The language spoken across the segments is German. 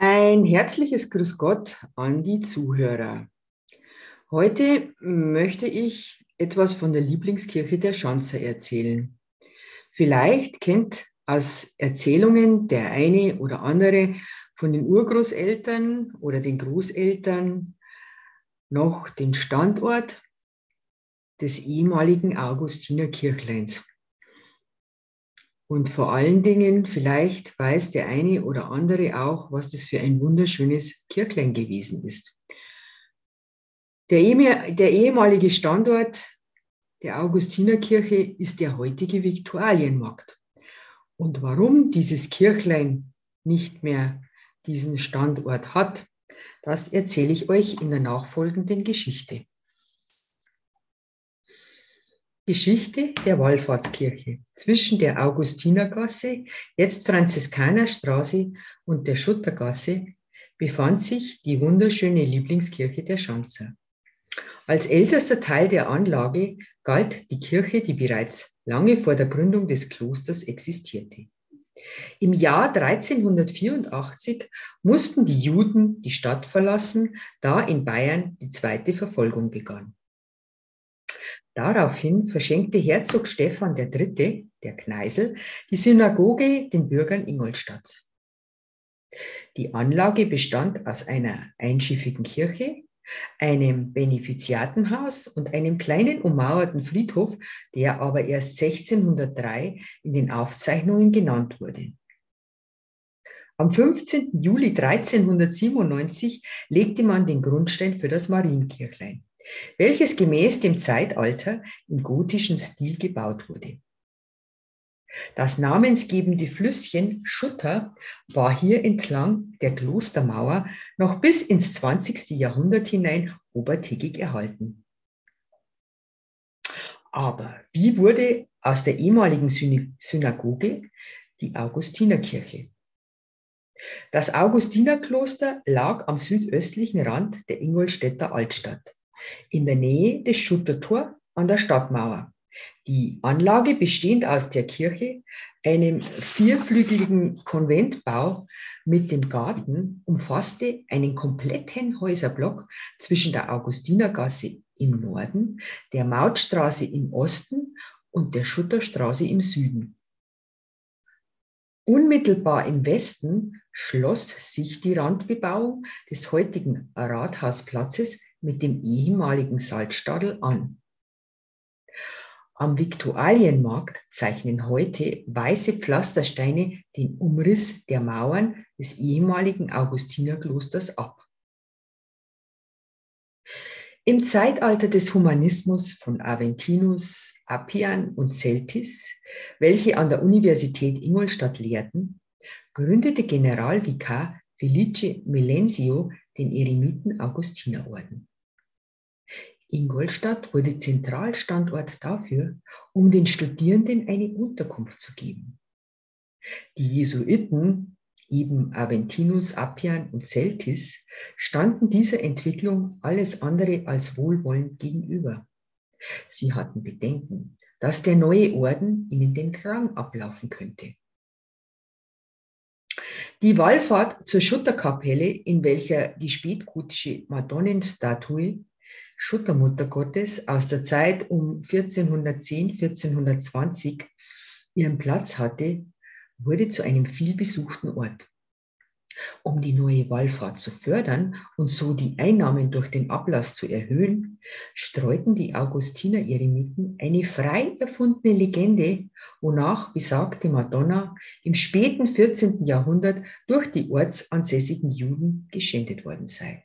Ein herzliches Grüß Gott an die Zuhörer. Heute möchte ich etwas von der Lieblingskirche der Schanzer erzählen. Vielleicht kennt aus Erzählungen der eine oder andere von den Urgroßeltern oder den Großeltern noch den Standort des ehemaligen Augustiner Kirchleins. Und vor allen Dingen, vielleicht weiß der eine oder andere auch, was das für ein wunderschönes Kirchlein gewesen ist. Der, ehemalige Standort der Augustinerkirche ist der heutige Viktualienmarkt. Und warum dieses Kirchlein nicht mehr diesen Standort hat, das erzähle ich euch in der nachfolgenden Geschichte. Geschichte der Wallfahrtskirche. Zwischen der Augustinergasse, jetzt Franziskanerstraße und der Schuttergasse befand sich die wunderschöne Lieblingskirche der Schanzer. Als ältester Teil der Anlage galt die Kirche, die bereits lange vor der Gründung des Klosters existierte. Im Jahr 1384 mussten die Juden die Stadt verlassen, da in Bayern die zweite Verfolgung begann. Daraufhin verschenkte Herzog Stephan III., der Kneisel, die Synagoge den Bürgern Ingolstadts. Die Anlage bestand aus einer einschiffigen Kirche, einem Benefiziatenhaus und einem kleinen ummauerten Friedhof, der aber erst 1603 in den Aufzeichnungen genannt wurde. Am 15. Juli 1397 legte man den Grundstein für das Marienkirchlein welches gemäß dem Zeitalter im gotischen Stil gebaut wurde. Das namensgebende Flüsschen Schutter war hier entlang der Klostermauer noch bis ins 20. Jahrhundert hinein obertägig erhalten. Aber wie wurde aus der ehemaligen Synagoge die Augustinerkirche? Das Augustinerkloster lag am südöstlichen Rand der Ingolstädter Altstadt in der Nähe des Schuttertor an der Stadtmauer. Die Anlage bestehend aus der Kirche, einem vierflügeligen Konventbau mit dem Garten, umfasste einen kompletten Häuserblock zwischen der Augustinergasse im Norden, der Mautstraße im Osten und der Schutterstraße im Süden. Unmittelbar im Westen schloss sich die Randbebauung des heutigen Rathausplatzes mit dem ehemaligen Salzstadel an. Am Viktualienmarkt zeichnen heute weiße Pflastersteine den Umriss der Mauern des ehemaligen Augustinerklosters ab. Im Zeitalter des Humanismus von Aventinus, Appian und Celtis, welche an der Universität Ingolstadt lehrten, gründete Generalvikar Felice Melensio den Eremiten Augustinerorden. Ingolstadt wurde Zentralstandort dafür, um den Studierenden eine Unterkunft zu geben. Die Jesuiten, eben Aventinus, Appian und Celtis, standen dieser Entwicklung alles andere als wohlwollend gegenüber. Sie hatten Bedenken, dass der neue Orden ihnen den Krang ablaufen könnte. Die Wallfahrt zur Schutterkapelle, in welcher die spätgotische Madonnenstatue Schuttermutter Gottes aus der Zeit um 1410, 1420 ihren Platz hatte, wurde zu einem vielbesuchten Ort. Um die neue Wallfahrt zu fördern und so die Einnahmen durch den Ablass zu erhöhen, streuten die Augustiner Eremiten eine frei erfundene Legende, wonach besagte Madonna im späten 14. Jahrhundert durch die ortsansässigen Juden geschändet worden sei.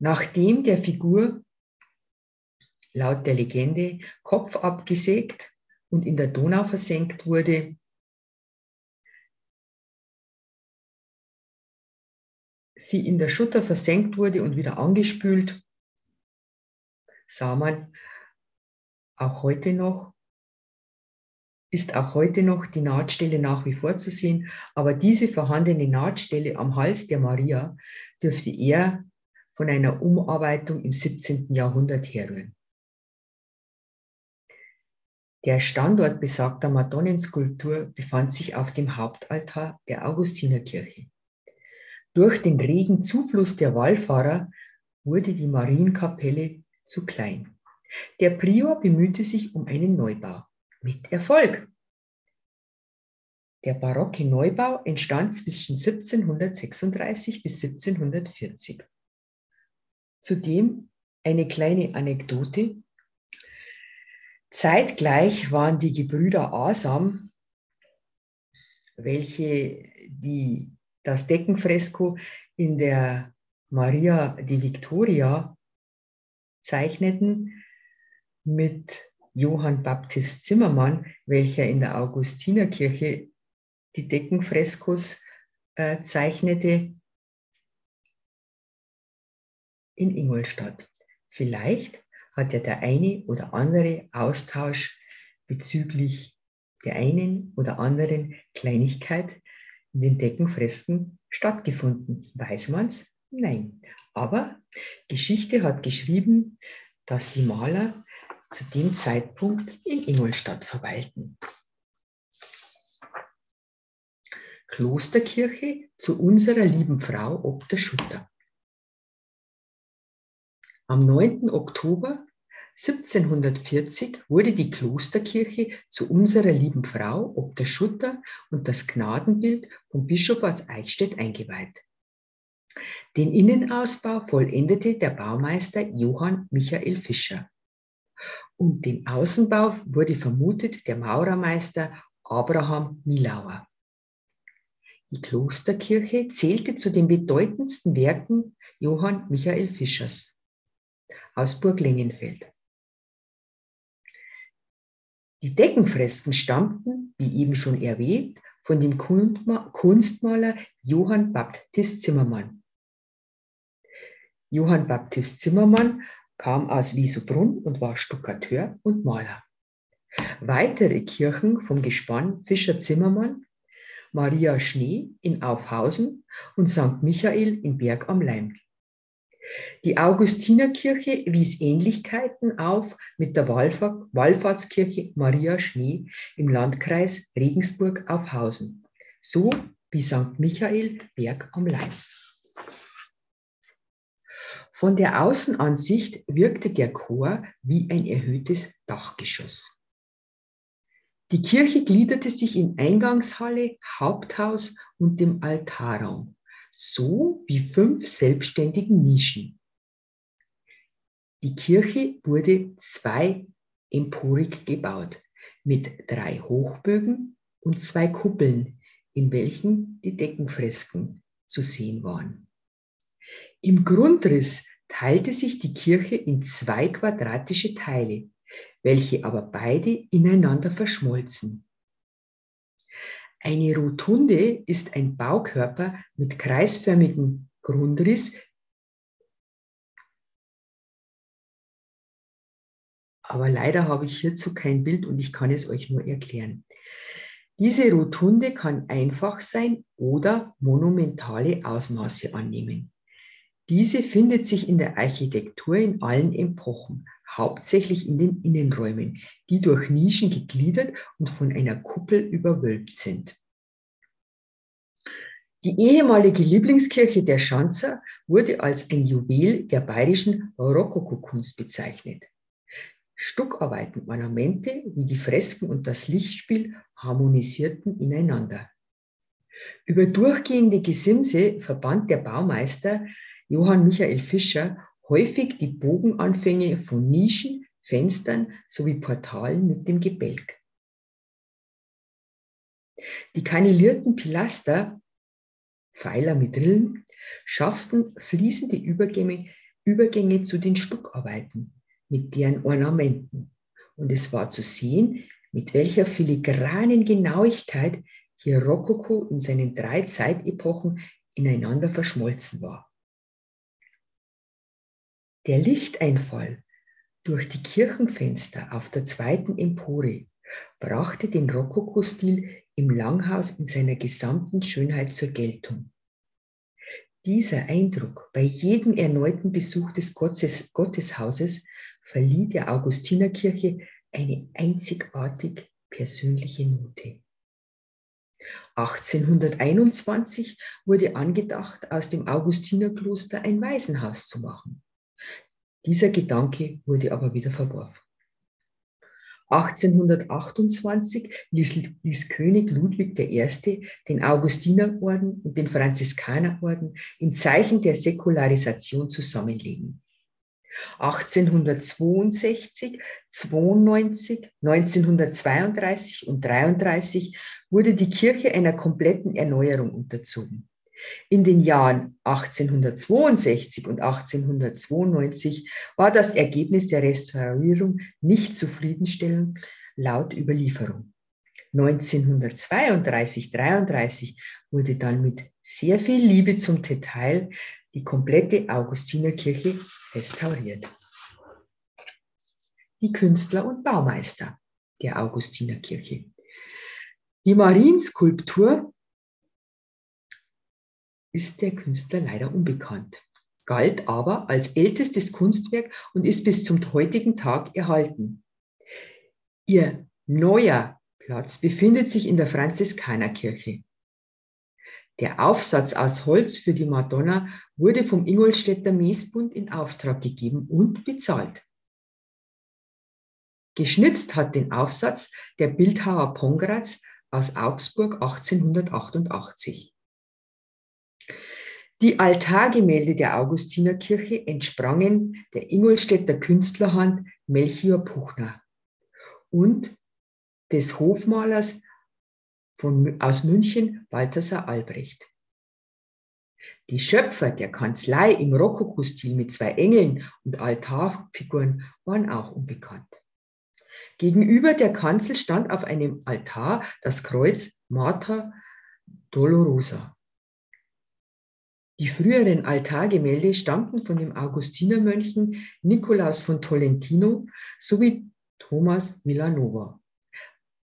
Nachdem der Figur laut der Legende Kopf abgesägt und in der Donau versenkt wurde, sie in der Schutter versenkt wurde und wieder angespült, sah man auch heute noch, ist auch heute noch die Nahtstelle nach wie vor zu sehen, aber diese vorhandene Nahtstelle am Hals der Maria dürfte eher von einer Umarbeitung im 17. Jahrhundert herrühren. Der Standort besagter Madonnenskulptur befand sich auf dem Hauptaltar der Augustinerkirche. Durch den regen Zufluss der Wallfahrer wurde die Marienkapelle zu klein. Der Prior bemühte sich um einen Neubau. Mit Erfolg. Der barocke Neubau entstand zwischen 1736 bis 1740. Zudem eine kleine Anekdote. Zeitgleich waren die Gebrüder Asam, welche die, das Deckenfresko in der Maria di Victoria zeichneten, mit Johann Baptist Zimmermann, welcher in der Augustinerkirche die Deckenfreskos äh, zeichnete, in Ingolstadt. Vielleicht hat ja der eine oder andere Austausch bezüglich der einen oder anderen Kleinigkeit in den Deckenfresken stattgefunden. Weiß man's? Nein. Aber Geschichte hat geschrieben, dass die Maler zu dem Zeitpunkt in Ingolstadt verweilten. Klosterkirche zu unserer lieben Frau ob der Schutter. Am 9. Oktober 1740 wurde die Klosterkirche zu unserer lieben Frau ob der Schutter und das Gnadenbild vom Bischof aus Eichstätt eingeweiht. Den Innenausbau vollendete der Baumeister Johann Michael Fischer. Und den Außenbau wurde vermutet der Maurermeister Abraham Milauer. Die Klosterkirche zählte zu den bedeutendsten Werken Johann Michael Fischers aus Burg Lengenfeld. Die Deckenfresken stammten, wie eben schon erwähnt, von dem Kunstmaler Johann Baptist Zimmermann. Johann Baptist Zimmermann kam aus Wiesobrunn und war Stuckateur und Maler. Weitere Kirchen vom Gespann Fischer Zimmermann, Maria Schnee in Aufhausen und St. Michael in Berg am Leim. Die Augustinerkirche wies Ähnlichkeiten auf mit der Wallfahrtskirche Maria Schnee im Landkreis Regensburg auf Hausen, so wie St. Michael Berg am Leim. Von der Außenansicht wirkte der Chor wie ein erhöhtes Dachgeschoss. Die Kirche gliederte sich in Eingangshalle, Haupthaus und dem Altarraum so wie fünf selbstständigen Nischen. Die Kirche wurde zwei-emporig gebaut mit drei Hochbögen und zwei Kuppeln, in welchen die Deckenfresken zu sehen waren. Im Grundriss teilte sich die Kirche in zwei quadratische Teile, welche aber beide ineinander verschmolzen. Eine Rotunde ist ein Baukörper mit kreisförmigem Grundriss, aber leider habe ich hierzu kein Bild und ich kann es euch nur erklären. Diese Rotunde kann einfach sein oder monumentale Ausmaße annehmen. Diese findet sich in der Architektur in allen Epochen, hauptsächlich in den Innenräumen, die durch Nischen gegliedert und von einer Kuppel überwölbt sind. Die ehemalige Lieblingskirche der Schanzer wurde als ein Juwel der bayerischen Rokokokunst bezeichnet. Stuckarbeiten, Ornamente wie die Fresken und das Lichtspiel harmonisierten ineinander. Über durchgehende Gesimse verband der Baumeister Johann Michael Fischer häufig die Bogenanfänge von Nischen, Fenstern sowie Portalen mit dem Gebälk. Die kanilierten Pilaster, Pfeiler mit Rillen, schafften fließende Übergänge, Übergänge zu den Stuckarbeiten mit deren Ornamenten. Und es war zu sehen, mit welcher filigranen Genauigkeit hier Rokoko in seinen drei Zeitepochen ineinander verschmolzen war. Der Lichteinfall durch die Kirchenfenster auf der zweiten Empore brachte den Rokokostil im Langhaus in seiner gesamten Schönheit zur Geltung. Dieser Eindruck bei jedem erneuten Besuch des Gottes, Gotteshauses verlieh der Augustinerkirche eine einzigartig persönliche Note. 1821 wurde angedacht, aus dem Augustinerkloster ein Waisenhaus zu machen. Dieser Gedanke wurde aber wieder verworfen. 1828 ließ, ließ, König Ludwig I. den Augustinerorden und den Franziskanerorden im Zeichen der Säkularisation zusammenlegen. 1862, 92, 1932 und 33 wurde die Kirche einer kompletten Erneuerung unterzogen. In den Jahren 1862 und 1892 war das Ergebnis der Restaurierung nicht zufriedenstellend laut Überlieferung. 1932-33 wurde dann mit sehr viel Liebe zum Detail die komplette Augustinerkirche restauriert. Die Künstler und Baumeister der Augustinerkirche. Die Marienskulptur ist der Künstler leider unbekannt, galt aber als ältestes Kunstwerk und ist bis zum heutigen Tag erhalten. Ihr neuer Platz befindet sich in der Franziskanerkirche. Der Aufsatz aus Holz für die Madonna wurde vom Ingolstädter Messbund in Auftrag gegeben und bezahlt. Geschnitzt hat den Aufsatz der Bildhauer Pongratz aus Augsburg 1888. Die Altargemälde der Augustinerkirche entsprangen der Ingolstädter Künstlerhand Melchior Puchner und des Hofmalers von, aus München Balthasar Albrecht. Die Schöpfer der Kanzlei im Rokoko-Stil mit zwei Engeln und Altarfiguren waren auch unbekannt. Gegenüber der Kanzel stand auf einem Altar das Kreuz Martha Dolorosa. Die früheren Altargemälde stammten von dem Augustinermönchen Nikolaus von Tolentino sowie Thomas Villanova.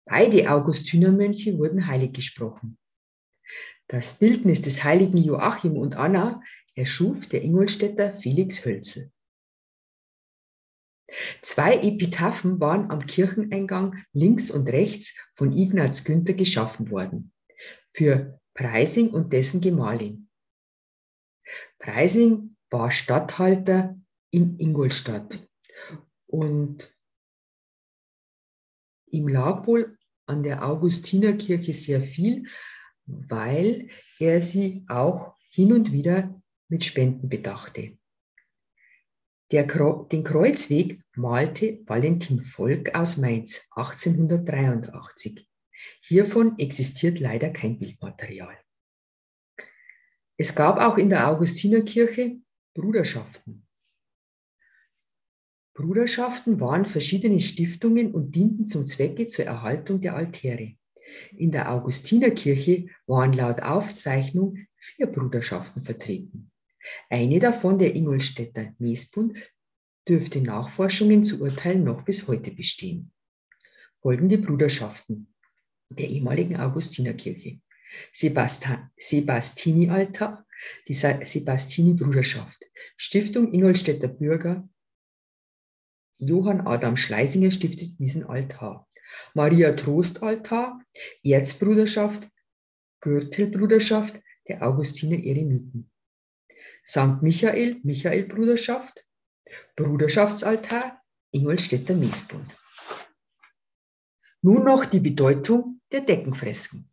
Beide Augustinermönche wurden heilig gesprochen. Das Bildnis des heiligen Joachim und Anna erschuf der Ingolstädter Felix Hölzel. Zwei Epitaphen waren am Kircheneingang links und rechts von Ignaz Günther geschaffen worden, für Preising und dessen Gemahlin. Preising war Statthalter in Ingolstadt. Und ihm lag wohl an der Augustinerkirche sehr viel, weil er sie auch hin und wieder mit Spenden bedachte. Der, den Kreuzweg malte Valentin Volk aus Mainz 1883. Hiervon existiert leider kein Bildmaterial. Es gab auch in der Augustinerkirche Bruderschaften. Bruderschaften waren verschiedene Stiftungen und dienten zum Zwecke zur Erhaltung der Altäre. In der Augustinerkirche waren laut Aufzeichnung vier Bruderschaften vertreten. Eine davon, der Ingolstädter Mesbund, dürfte Nachforschungen zu urteilen noch bis heute bestehen. Folgende Bruderschaften der ehemaligen Augustinerkirche. Sebastini-Altar, die Sebastini-Bruderschaft, Stiftung Ingolstädter Bürger. Johann Adam Schleisinger stiftete diesen Altar. Maria Trost-Altar, Erzbruderschaft, Gürtelbruderschaft der Augustiner Eremiten. St. Michael, Michael-Bruderschaft, Bruderschaftsaltar, Ingolstädter Messbund. Nun noch die Bedeutung der Deckenfresken.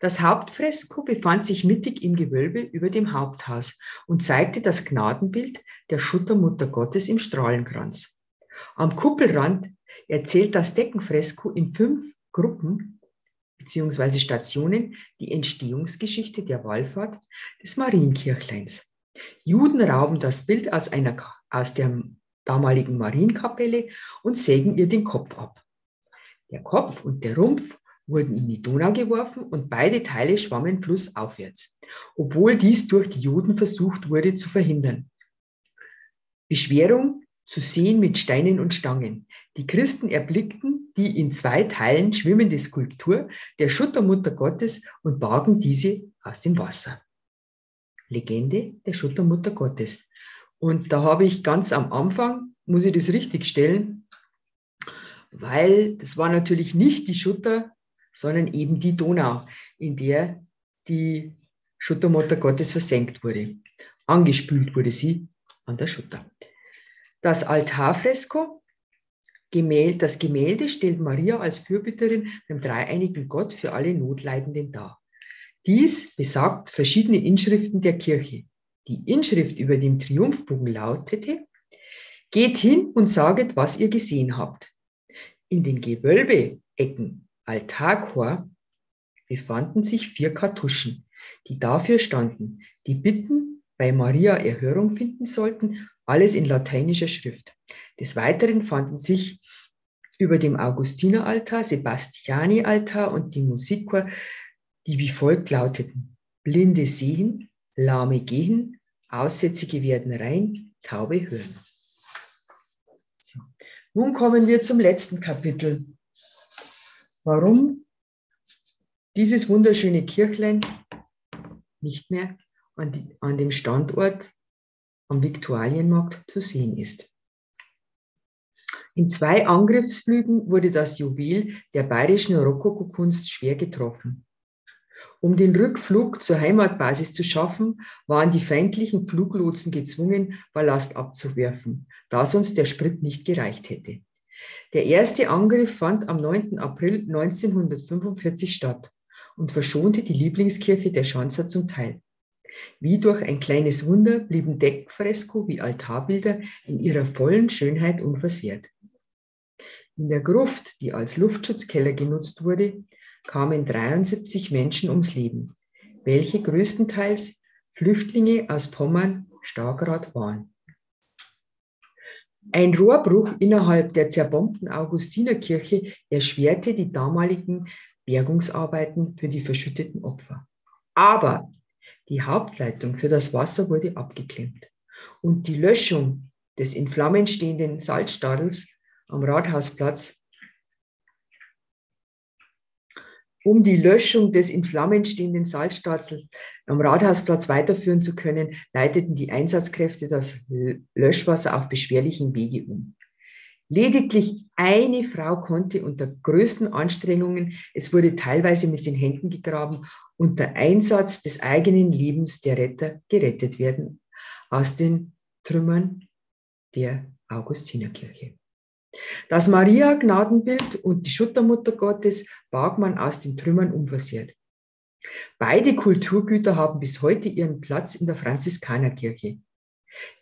Das Hauptfresko befand sich mittig im Gewölbe über dem Haupthaus und zeigte das Gnadenbild der Schuttermutter Gottes im Strahlenkranz. Am Kuppelrand erzählt das Deckenfresko in fünf Gruppen bzw. Stationen die Entstehungsgeschichte der Wallfahrt des Marienkirchleins. Juden rauben das Bild aus, einer, aus der damaligen Marienkapelle und sägen ihr den Kopf ab. Der Kopf und der Rumpf wurden in die Donau geworfen und beide Teile schwammen flussaufwärts, obwohl dies durch die Juden versucht wurde zu verhindern. Beschwerung zu sehen mit Steinen und Stangen. Die Christen erblickten die in zwei Teilen schwimmende Skulptur der Schuttermutter Gottes und bargen diese aus dem Wasser. Legende der Schuttermutter Gottes. Und da habe ich ganz am Anfang, muss ich das richtig stellen, weil das war natürlich nicht die Schutter, sondern eben die Donau, in der die Schuttermutter Gottes versenkt wurde. Angespült wurde sie an der Schutter. Das Altarfresko, das Gemälde stellt Maria als Fürbitterin beim dreieinigen Gott für alle Notleidenden dar. Dies besagt verschiedene Inschriften der Kirche. Die Inschrift über dem Triumphbogen lautete, Geht hin und saget, was ihr gesehen habt. In den Gewölbeecken Altarchor befanden sich vier Kartuschen, die dafür standen, die Bitten bei Maria Erhörung finden sollten, alles in lateinischer Schrift. Des Weiteren fanden sich über dem Augustineraltar, Sebastiani-Altar und die Musikchor, die wie folgt lauteten. Blinde sehen, Lahme gehen, Aussätzige werden rein, Taube hören. So. Nun kommen wir zum letzten Kapitel. Warum dieses wunderschöne Kirchlein nicht mehr an, die, an dem Standort am Viktualienmarkt zu sehen ist. In zwei Angriffsflügen wurde das Juwel der bayerischen Rokokokunst schwer getroffen. Um den Rückflug zur Heimatbasis zu schaffen, waren die feindlichen Fluglotsen gezwungen, Ballast abzuwerfen, da sonst der Sprit nicht gereicht hätte. Der erste Angriff fand am 9. April 1945 statt und verschonte die Lieblingskirche der Schanzer zum Teil. Wie durch ein kleines Wunder blieben Deckfresko wie Altarbilder in ihrer vollen Schönheit unversehrt. In der Gruft, die als Luftschutzkeller genutzt wurde, kamen 73 Menschen ums Leben, welche größtenteils Flüchtlinge aus Pommern, Stargrad waren. Ein Rohrbruch innerhalb der zerbombten Augustinerkirche erschwerte die damaligen Bergungsarbeiten für die verschütteten Opfer. Aber die Hauptleitung für das Wasser wurde abgeklemmt und die Löschung des in Flammen stehenden Salzstadels am Rathausplatz um die Löschung des in Flammen stehenden Salzstadels am Rathausplatz weiterführen zu können, leiteten die Einsatzkräfte das Löschwasser auf beschwerlichen Wege um. Lediglich eine Frau konnte unter größten Anstrengungen, es wurde teilweise mit den Händen gegraben, unter Einsatz des eigenen Lebens der Retter gerettet werden aus den Trümmern der Augustinerkirche. Das Maria-Gnadenbild und die Schuttermutter Gottes barg man aus den Trümmern unversehrt. Beide Kulturgüter haben bis heute ihren Platz in der Franziskanerkirche.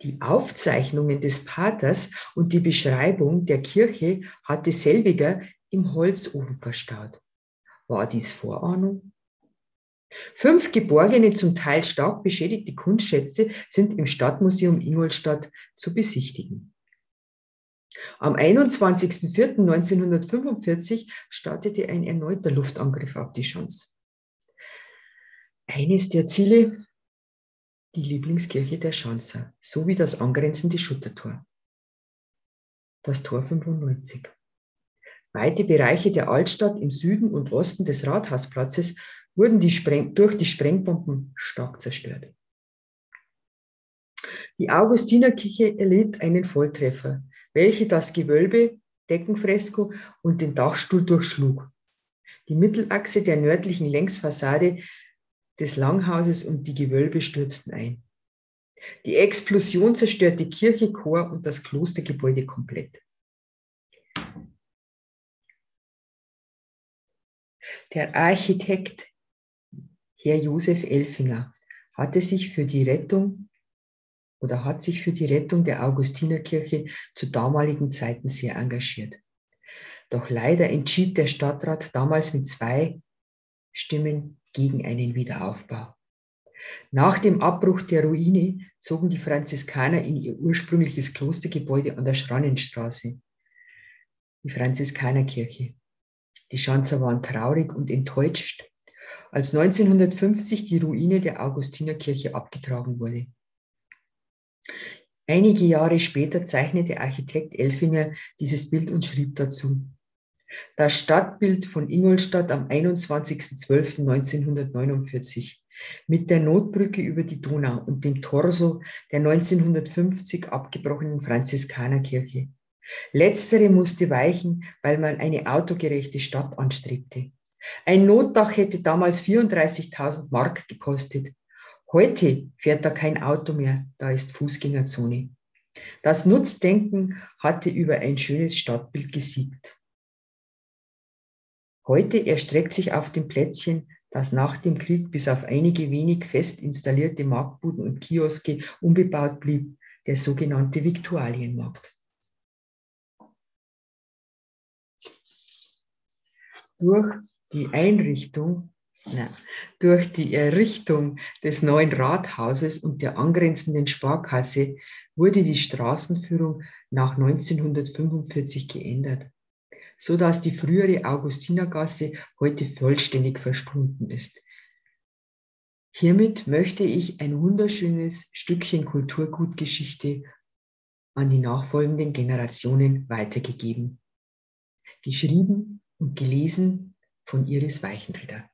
Die Aufzeichnungen des Paters und die Beschreibung der Kirche hatte selbiger im Holzofen verstaut. War dies Vorahnung? Fünf geborgene, zum Teil stark beschädigte Kunstschätze sind im Stadtmuseum Ingolstadt zu besichtigen. Am 21.04.1945 startete ein erneuter Luftangriff auf die Schanze. Eines der Ziele, die Lieblingskirche der Schanzer, sowie das angrenzende Schuttertor. Das Tor 95. Weite Bereiche der Altstadt im Süden und Osten des Rathausplatzes wurden die durch die Sprengbomben stark zerstört. Die Augustinerkirche erlitt einen Volltreffer welche das Gewölbe, Deckenfresko und den Dachstuhl durchschlug. Die Mittelachse der nördlichen Längsfassade des Langhauses und die Gewölbe stürzten ein. Die Explosion zerstörte Kirche, Chor und das Klostergebäude komplett. Der Architekt Herr Josef Elfinger hatte sich für die Rettung oder hat sich für die Rettung der Augustinerkirche zu damaligen Zeiten sehr engagiert. Doch leider entschied der Stadtrat damals mit zwei Stimmen gegen einen Wiederaufbau. Nach dem Abbruch der Ruine zogen die Franziskaner in ihr ursprüngliches Klostergebäude an der Schrannenstraße, die Franziskanerkirche. Die Schanzer waren traurig und enttäuscht, als 1950 die Ruine der Augustinerkirche abgetragen wurde. Einige Jahre später zeichnete Architekt Elfinger dieses Bild und schrieb dazu. Das Stadtbild von Ingolstadt am 21.12.1949 mit der Notbrücke über die Donau und dem Torso der 1950 abgebrochenen Franziskanerkirche Letztere musste weichen, weil man eine autogerechte Stadt anstrebte. Ein Notdach hätte damals 34.000 Mark gekostet. Heute fährt da kein Auto mehr, da ist Fußgängerzone. Das Nutzdenken hatte über ein schönes Stadtbild gesiegt. Heute erstreckt sich auf dem Plätzchen, das nach dem Krieg bis auf einige wenig fest installierte Marktbuden und Kioske unbebaut blieb, der sogenannte Viktualienmarkt. Durch die Einrichtung, na, durch die Errichtung des neuen Rathauses und der angrenzenden Sparkasse wurde die Straßenführung nach 1945 geändert, so dass die frühere Augustinergasse heute vollständig verschwunden ist. Hiermit möchte ich ein wunderschönes Stückchen Kulturgutgeschichte an die nachfolgenden Generationen weitergegeben. Geschrieben und gelesen von Iris Weichenrieder.